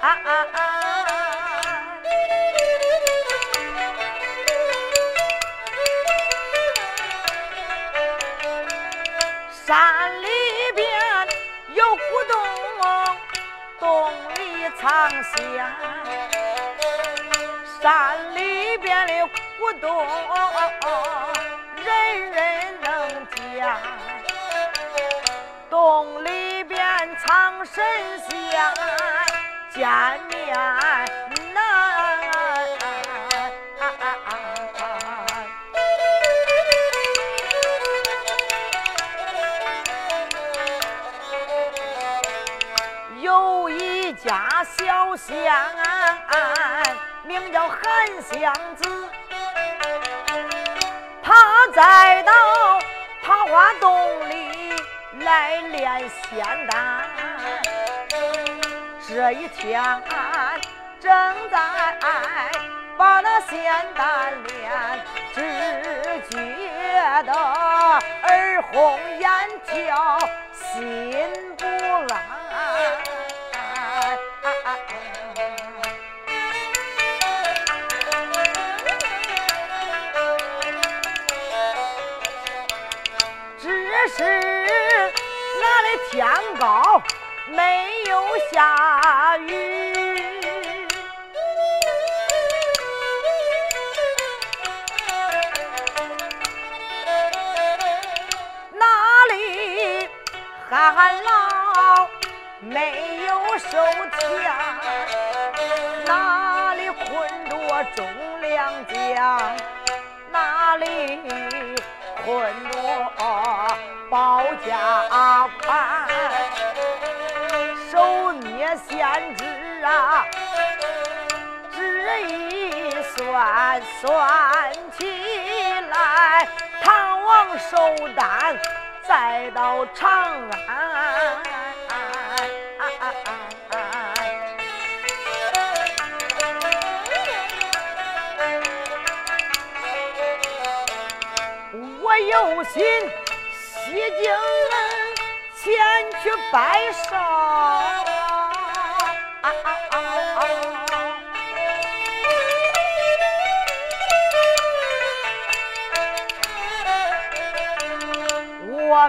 山里边有古洞，洞里藏仙。山里边的古洞，人人能见。洞里边藏神仙，见面难。有一家。小仙，名叫韩湘子，他在到桃花洞里来练仙丹。这一天正在把那仙丹练，只觉得耳红眼跳，心不安。是那里天高没有下旱涝没有收田，哪里困着种粮将，哪里困着。保家款，手捏仙纸啊，指一算算起来，唐王寿丹再到长安，我有心。西京前去拜寿，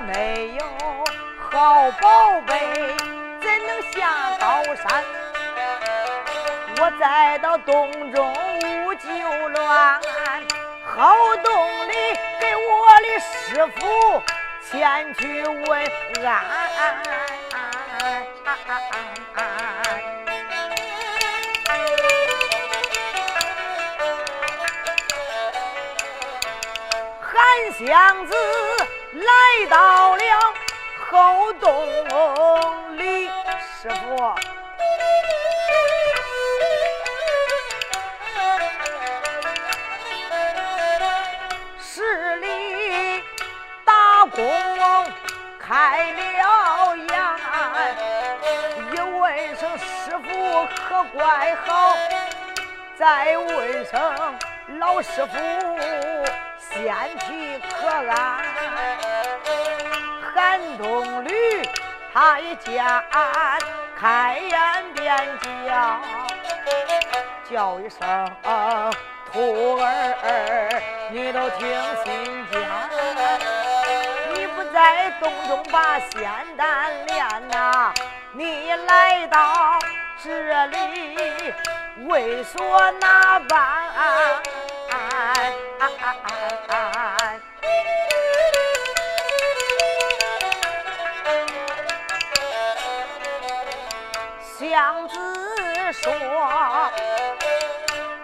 没有好宝贝，怎能下高山？我再到洞中无救乱，好洞里给我的师傅。前去问安，韩湘子来到了后洞里，师傅。公开了眼，一问声师傅可怪好，再问声老师傅仙气可安。韩东吕他一见，开眼便叫，叫一声徒儿，你都听心间。你不在洞中把仙丹炼呐，你来到这里为所哪般？湘子说：“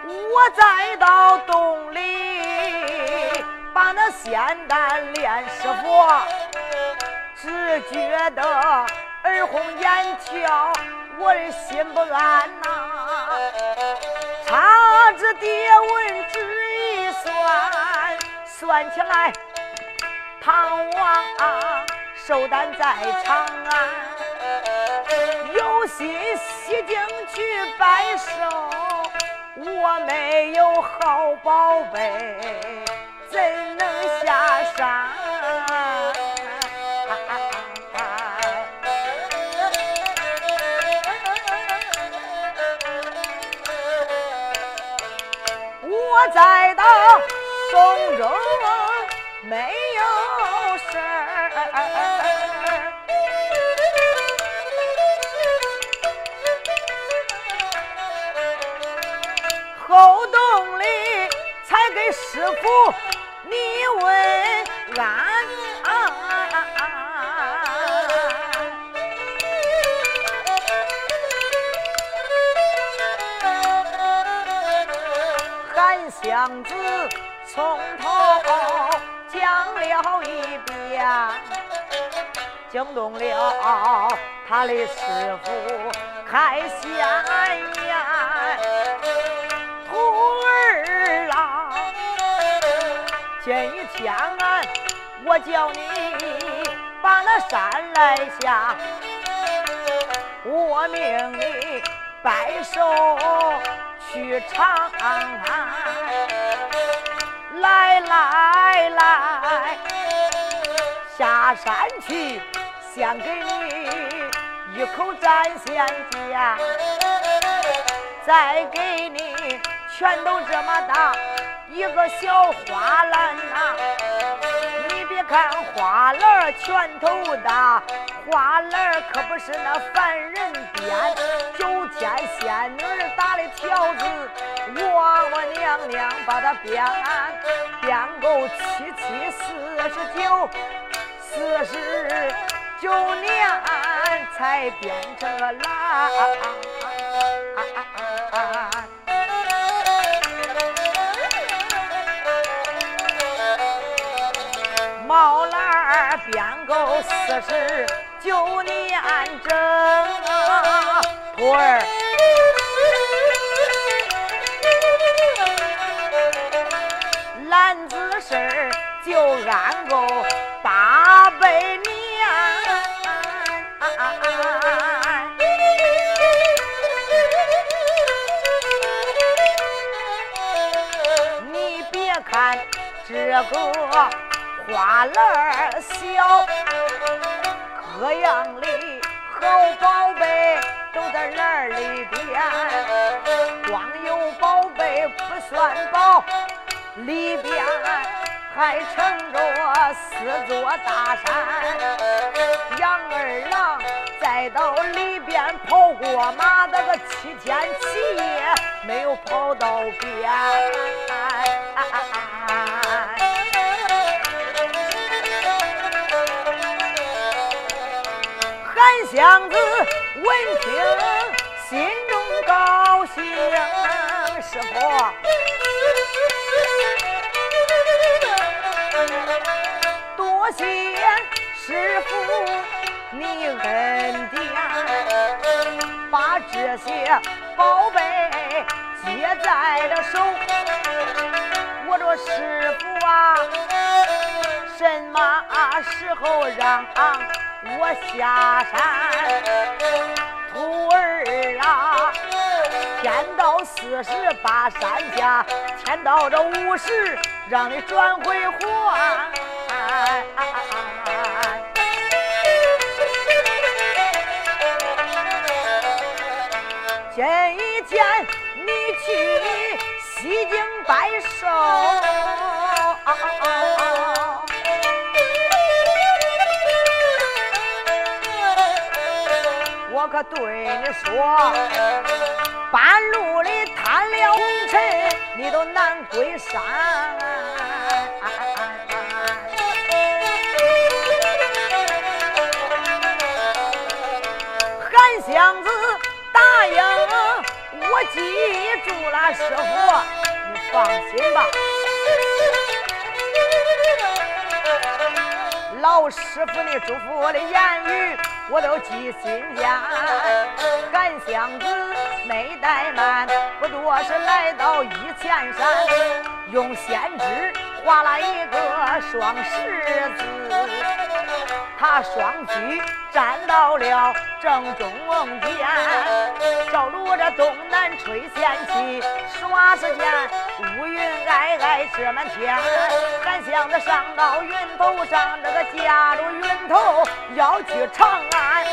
我再到洞里把那仙丹炼，师傅。”只觉得耳红眼跳，我的心不安呐。查着爹文纸一算，算起来，唐王寿诞在长安，心西京去拜寿，我没有好宝贝，怎能下？山。我在到宫中没有事儿，师傅你问安。娘子从头讲了一遍，惊动了他的师傅开闲今天俺我叫你把那山来下，我命你拜寿。去长安，来来来，下山去，先给你一口蘸鲜家，再给你拳头这么大一个小花篮呐。你别看花篮拳头大，花篮可不是那凡人编。九天仙女打的条子，我我娘娘把它编，编够七七四十九，四十九年才编成了篮。四十九年整，徒儿，篮子事就安够八百年。你别看这个。花篮小，各样的好宝贝都在篮里边。光有宝贝不算宝，里边还盛着四座大山。杨二郎再到里边跑过马，那个七天七夜没有跑到边。听，心中高兴。师傅，多谢师傅你恩典，把这些宝贝接在了手。我说师傅啊，什么时候让？我下山，到四十把山下，天到这五十让你转回还。今天你去西京拜寿。我可对你说，半路里贪了红尘，你都难归山。韩湘子答应，我记住了，师傅，你放心吧。老师傅你嘱咐我的言语。我都记心间，韩湘子没怠慢，不多时来到一前山，用仙指画了一个双十字，他双举站到了正中间，照着东南吹仙气，耍时间乌云皑皑遮满天，韩湘子上到云头上，这个驾着云头要去长安。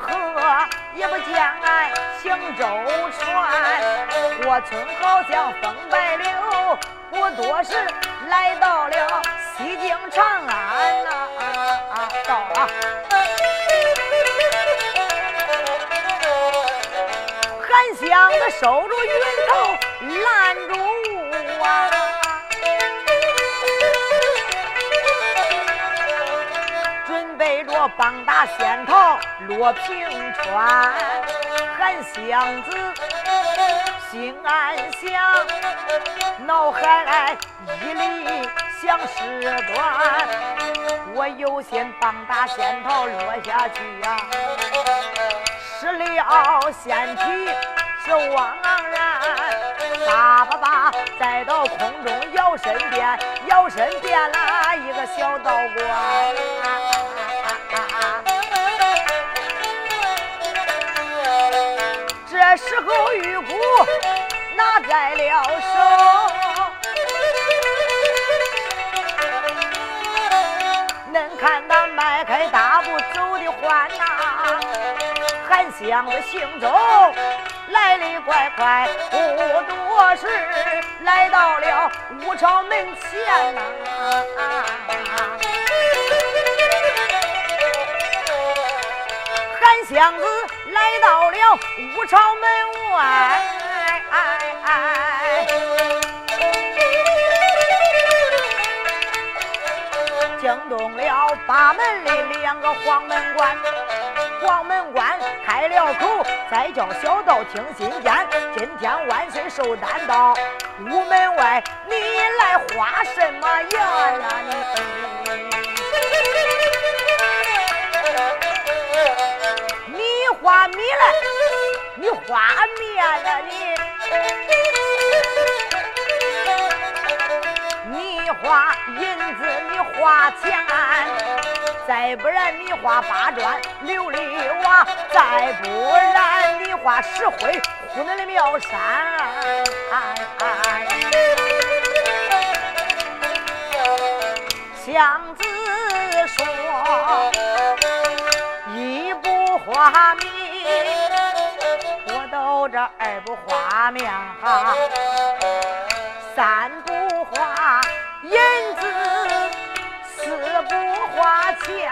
河也不见行舟船。过村好像风摆柳，不多时来到了西京长安呐，到了。韩湘子收住云头，拦住啊。棒打仙桃落平川，韩湘子心暗想，脑海一里想事端。我有心棒打仙桃落下去呀，失了仙体是枉然。叭叭叭，再到空中摇身变，摇身变了一个小道观。这时候玉骨拿在了手，恁看那迈开大步走的缓呐，韩湘子行走来的快快，不多时来到了武朝门前呐。韩湘子来到了武朝门外，惊动了八门的两个黄门关。黄门关开了口，再叫小道听心间。今天万岁寿丹到，午门外你来花什么言啊你？花米来，你花面了你，你花银子，你花钱，再不然你花八砖琉璃瓦，再不然你花石灰糊恁的庙山。相子说，花米。我都这二不花面哈，三不花银子，四不花钱，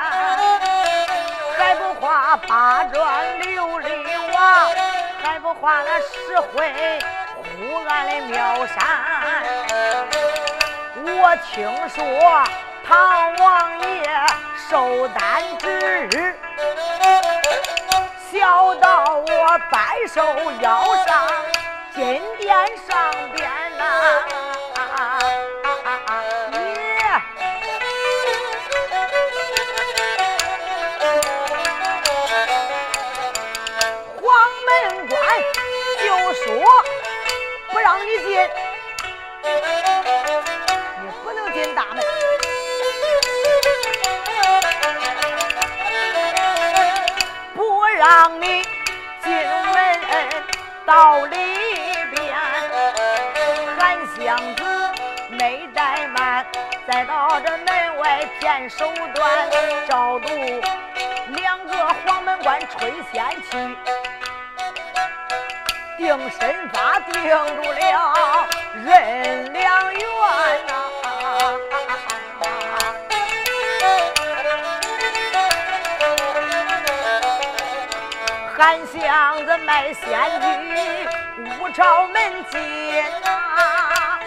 还不花八砖琉璃瓦，还不花那石灰糊俺的庙山。我听说唐王爷寿丹之日。小到我白寿腰上金殿上边呐，耶！黄门关就说不让你进，你不能进大门。让你进门到里边，韩湘子没怠慢，再到这门外骗手段，照度两个黄门关吹仙气，定身法定住了任良缘。韩湘子卖仙具，武朝门进呐。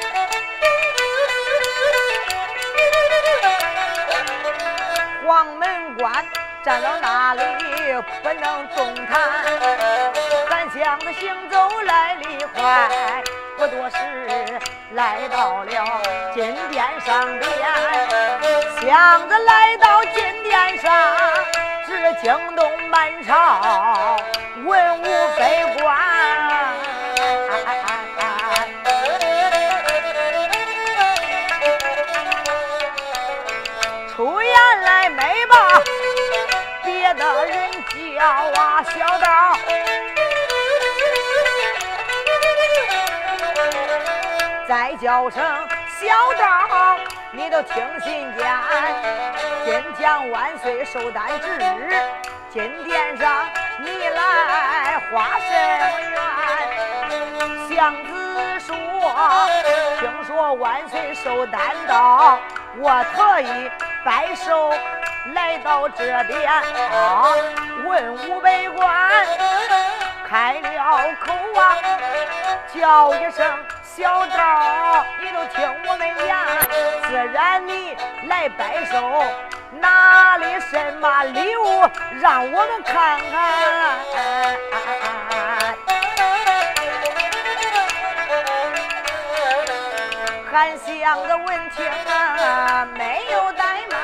黄门关站到那里不能动弹。韩湘子行走来得快，不多时来到了金殿上边。箱子来到金殿上，只惊动满朝文武百官。出言来没吧？别的人叫啊，小道，再叫声小道，你都听信见。金将万岁寿诞之日，金殿上你来花甚愿？相子说，听说万岁寿诞到，我特意拜寿。来到这边啊，文武百官开了口啊，叫一声小道，你都听我们言。自然你来摆手，拿的什么礼物，让我们看看。韩湘子闻听啊，没有怠慢。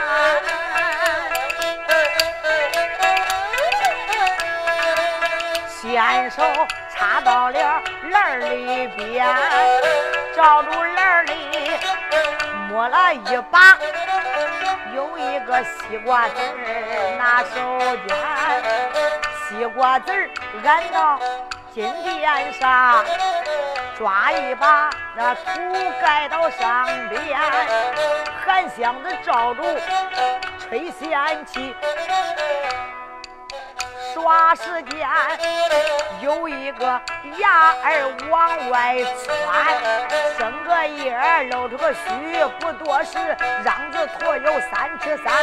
先手插到了篮里边，照住篮里摸了一把，有一个西瓜籽儿拿手绢，西瓜籽儿按到金殿上，抓一把那土盖到上边，含香子照住吹仙气。耍时间，有一个牙儿往外窜，生个叶儿露出个须，不多时，瓤子坨有三尺三，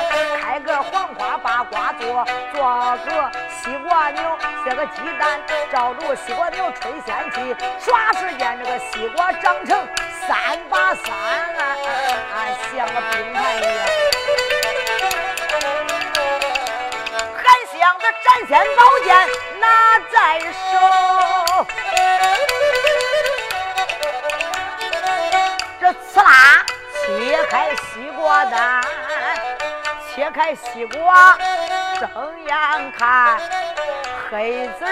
开个黄花把瓜做，做个西瓜牛，写个鸡蛋，照住西瓜牛吹仙气，耍时间这个西瓜长成三把三，像个冰台一样。样子斩仙宝剑拿在手，这刺啦切开西瓜蛋，切开西瓜睁眼看，黑籽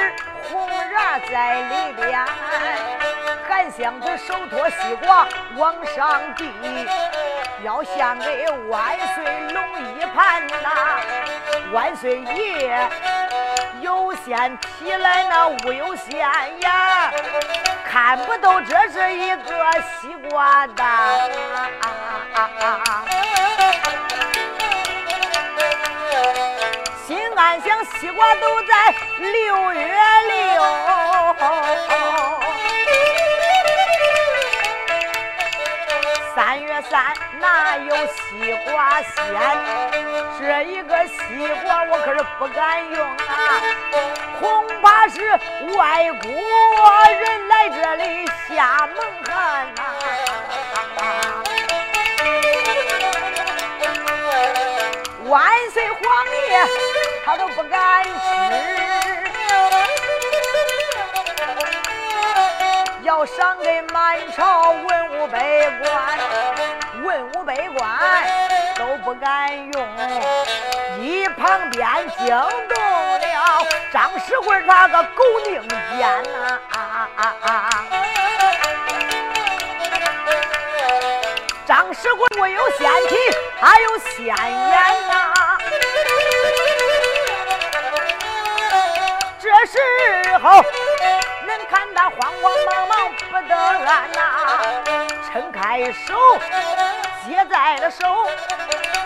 红瓤在里边。韩湘子手托西瓜往上递，要献给万岁龙一盘呐！万岁爷有仙提来那无有仙呀，看不到这是一个西瓜蛋。心暗想，西瓜都在六月六。山哪有西瓜鲜？这一个西瓜我可是不敢用啊，恐怕是外国人来这里下蒙汗呐。万岁皇爷他都不敢吃。要赏给满朝文武百官，文武百官都不敢用。一旁边惊动了张世贵他个狗命尖呐！张世贵我有仙体，他有仙眼呐！这时候。人看他慌慌忙忙不得安呐，撑开手接在了手，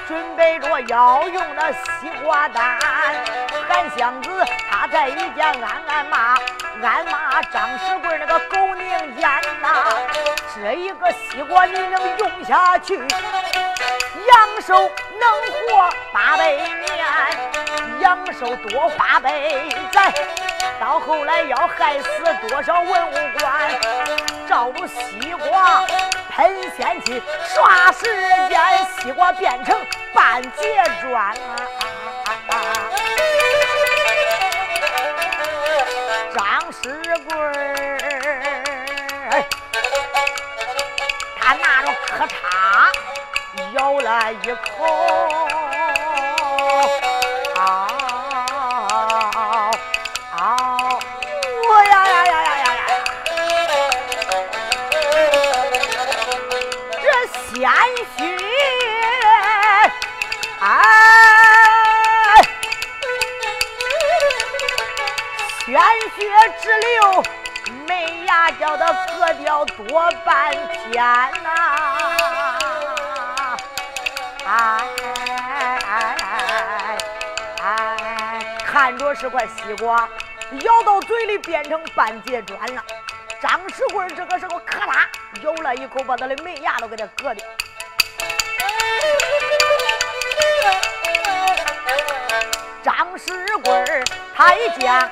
准备着要用那西瓜蛋。韩湘子他在一家暗暗骂，暗骂张世贵那个狗宁奸呐！这一个西瓜你能用下去，阳寿能活八百年，阳寿多花百载。到后来要害死多少文物官？照着西瓜喷仙气，刷时间，西瓜变成半截砖啊！张世贵，他拿着刻叉咬了一口。多半天呐！哎哎哎哎！看着是块西瓜，咬到嘴里变成半截砖了。张世贵这个时候咔啦咬了一口，把他的门牙都给他割掉。张世贵他一见。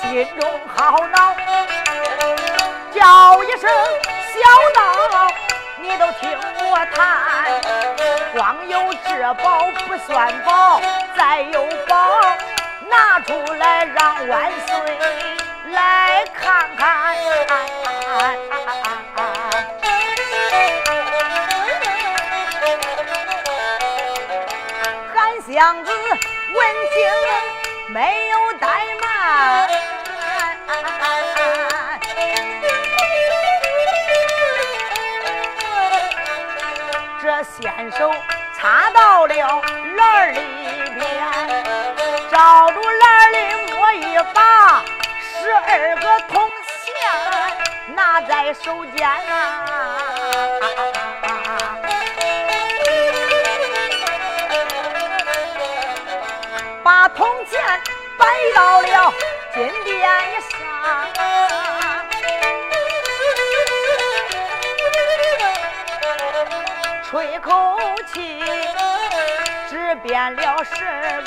心中好恼，叫一声小道，你都听我谈。光有这宝不算宝，再有宝拿出来让万岁来看看。韩湘子闻听没有怠慢。这先手插到了篮里边，照住篮里摸一把，十二个铜钱拿在手间啊，把铜钱摆到了。金殿上，吹口气，只变了十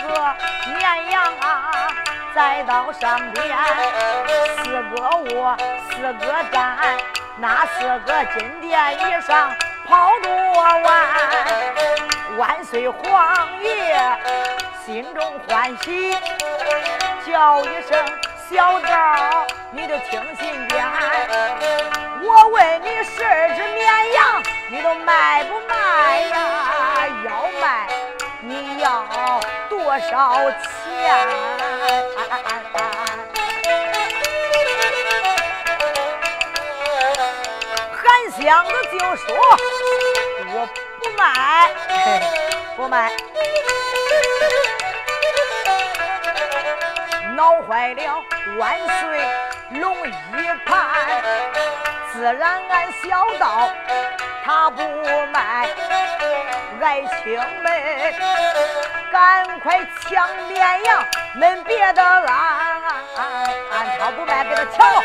个绵羊啊，再到上边四个卧，四个站，那四个金殿以上跑多完，万岁皇爷心中欢喜。叫一声小赵，你就听信点。我问你十二只绵羊，你都卖不卖呀？要卖，你要多少钱？韩湘子就说：“我不卖，不卖。”闹坏了万岁龙一盘，自然俺小道他不卖，爱卿们赶快抢绵羊，恁别的俺他不卖给他瞧。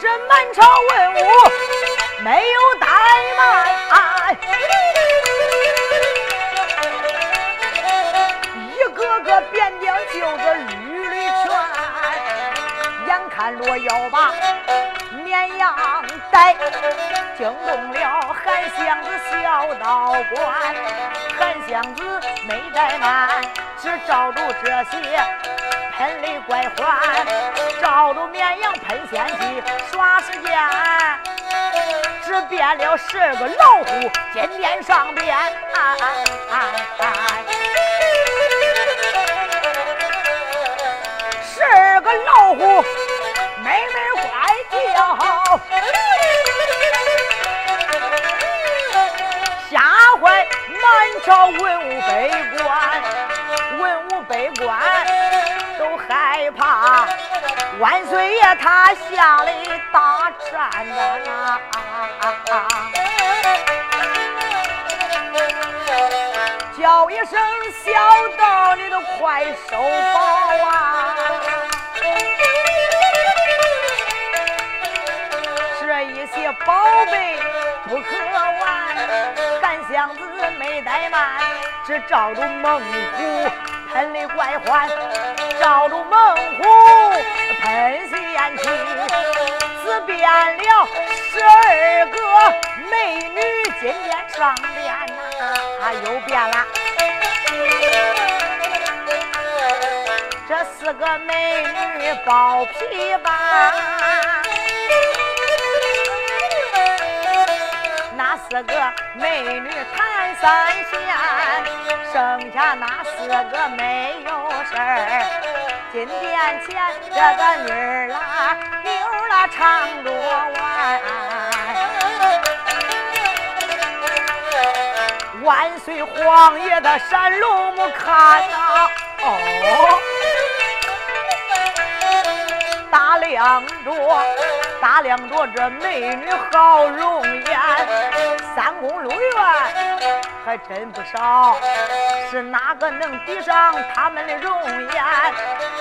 这满朝文武没有怠慢。一个个边疆就是缕缕全，眼看若要把绵羊逮，惊动了韩湘子小道观。韩湘子没怠慢，只照住这些喷雷怪环，照住绵羊喷仙气，耍时间，只变了十个老虎金殿上边。二个老虎妹妹怪叫，吓坏满朝文武百官，文武百官都害怕。万岁爷他下来大战呐，叫一声小道，你都快收宝啊！些宝贝不可玩，赶箱子没怠慢，只照住猛虎喷的怪欢，照住猛虎喷仙气，只变了十二个美女金殿上边呐，又变了。这四个美女包皮吧？四个美女弹三弦，剩下那四个没有事儿。金殿前这个女儿啦，妞儿啦唱着玩，万岁皇爷的山龙木看呐，哦，打量着。打量着这美女好容颜，三宫六院还真不少，是哪个能抵上他们的容颜？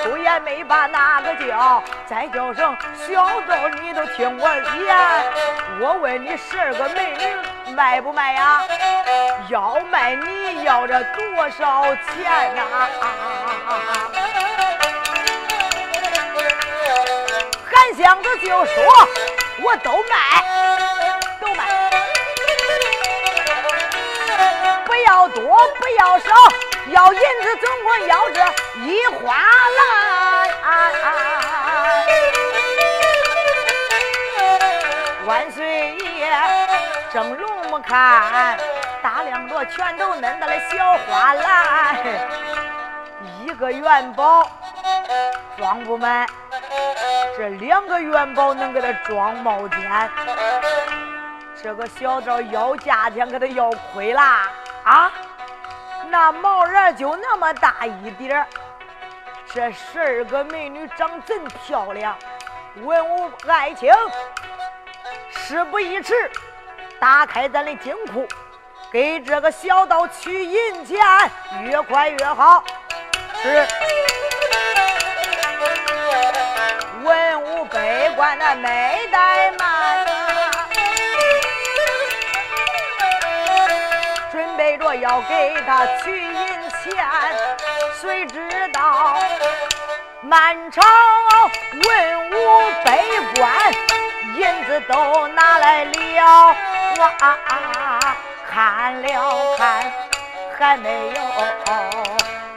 出也没把哪个叫，再叫声小豆，你都听我言。我问你，十二个美女卖不卖呀？要卖，你要这多少钱呐？韩湘子就说：“我都卖，都卖，不要多，不要少，要银子总共要这一花篮。”万岁爷正龙目看，大亮着全都恁到了小花篮，一个元宝装不满。这两个元宝能给他装冒天，这个小道要价钱给他要亏啦啊！那毛人就那么大一点儿，这十二个美女长真漂亮。文武爱卿，事不宜迟，打开咱的金库，给这个小道取银钱，越快越好。是。百官那没怠慢，准备着要给他取银钱。谁知道满朝文武百官银子都拿来了，哇，看了看还没有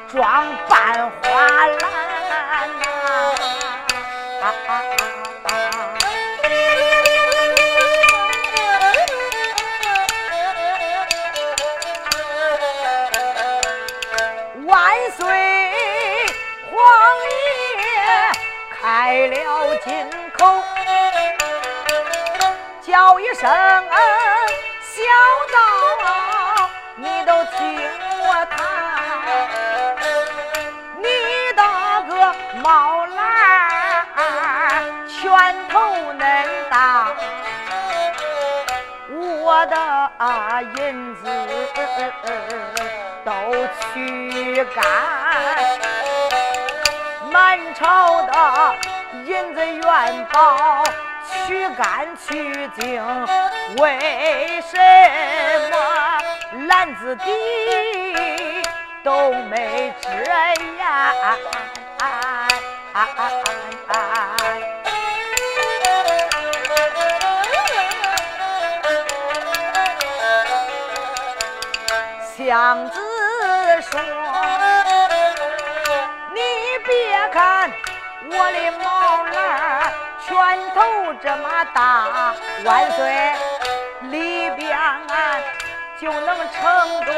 装半花篮。叫一声小道，你都听我谈，你大哥冒蓝。拳头恁大，我的银子都去干，满朝的银子元宝去干去净，为什么篮子底都没遮掩？娘子说：“你别看我的毛篮拳头这么大，万岁里边就能撑着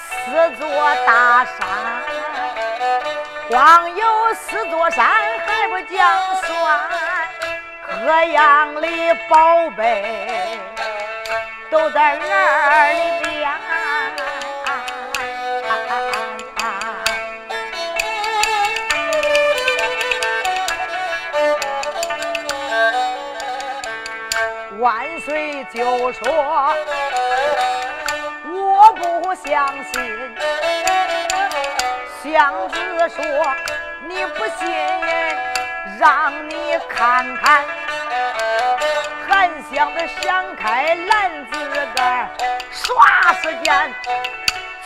四座大山。光有四座山还不讲算，各样的宝贝都在那里谁。”就说：“我不相信。”相子说：“你不信，让你看看。”韩湘子掀开篮子盖，唰时间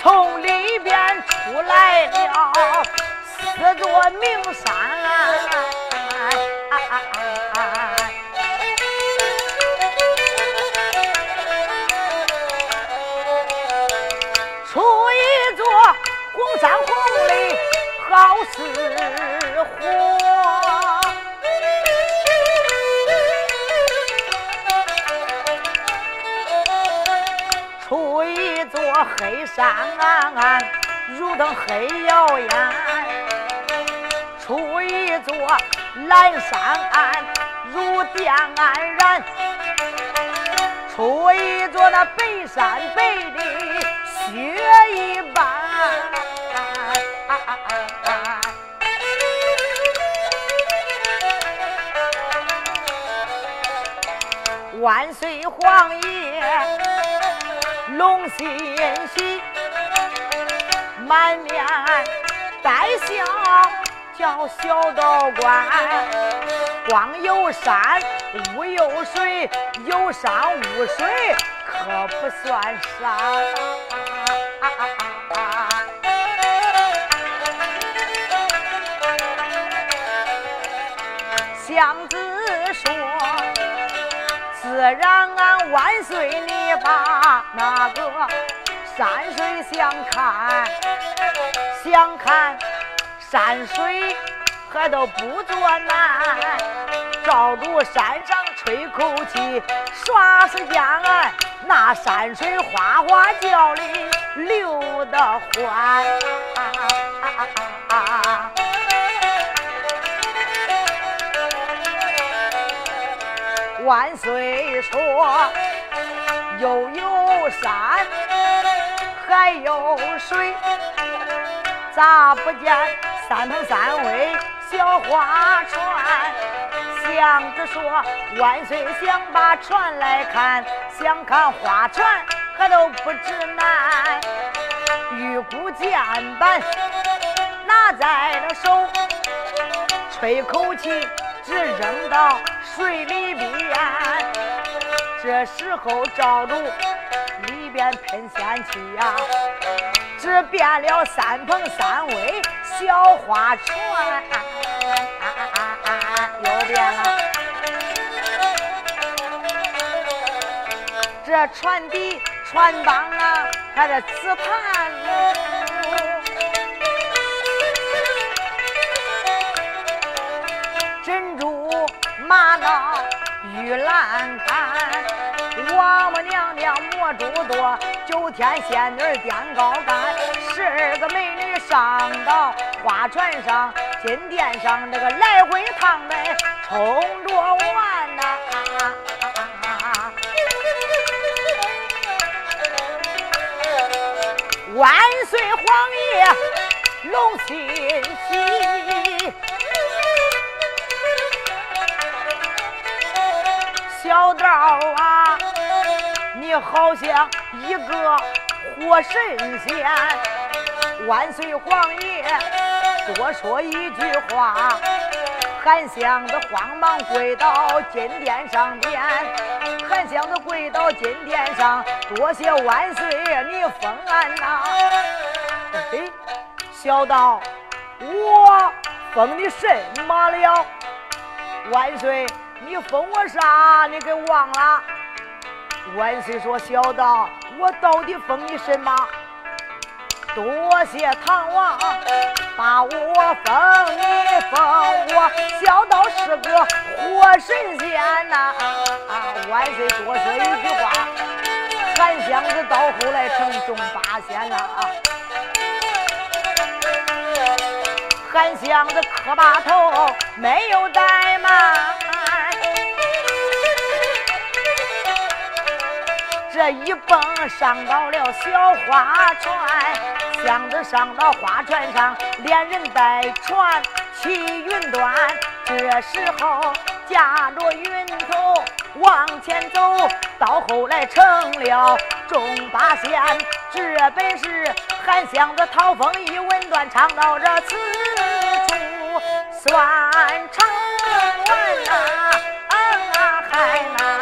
从里边出来了四座名山。似火出一座黑山如灯黑油烟出一座蓝山如电安然出一座那白山北的雪一般。万岁皇爷龙心喜，满面带笑叫小道观。光有山无有水，有山无水可不算啥。相子。自然，俺万岁，你把那个山水相看，想看山水还都不作难。照住山上吹口气，耍时间，那山水哗哗叫里流得欢。万岁说，又有山还有水，咋不见三头三尾小花船？祥子说，万岁想把船来看，想看花船可都不知难。玉骨剑板拿在了手，吹口气只扔到。水里边，这时候照住里边喷仙气呀，只变了三蓬三尾小花船，又变了。这船底船帮啊，还这瓷盘看看，王母娘娘魔珠多，九天仙女垫高杆，十二个美女上到花船上，金殿上这个来回趟的冲着玩呐。万岁皇爷龙心喜。小道啊，你好像一个活神仙。万岁皇爷多说一句话，韩湘子慌忙跪到金殿上边。韩湘子跪到金殿上，多谢万岁你封俺呐。哎，小道，我封你什么了？万岁。你封我啥？你给忘了？万岁说：“小道，我到底封你什么？多谢唐王把我封，你封我小道是个活神仙呐！”啊万岁多说一句话，韩湘子到后来成中八仙了啊。韩湘子磕把头，没有怠慢。这一蹦上到了小花船，箱子上到花船上，连人带船起云端，这时候驾着云头往前走，到后来成了中八仙，这本是韩湘子《桃风》一文段，唱到这此处算成。嗯，啊，嗨，那。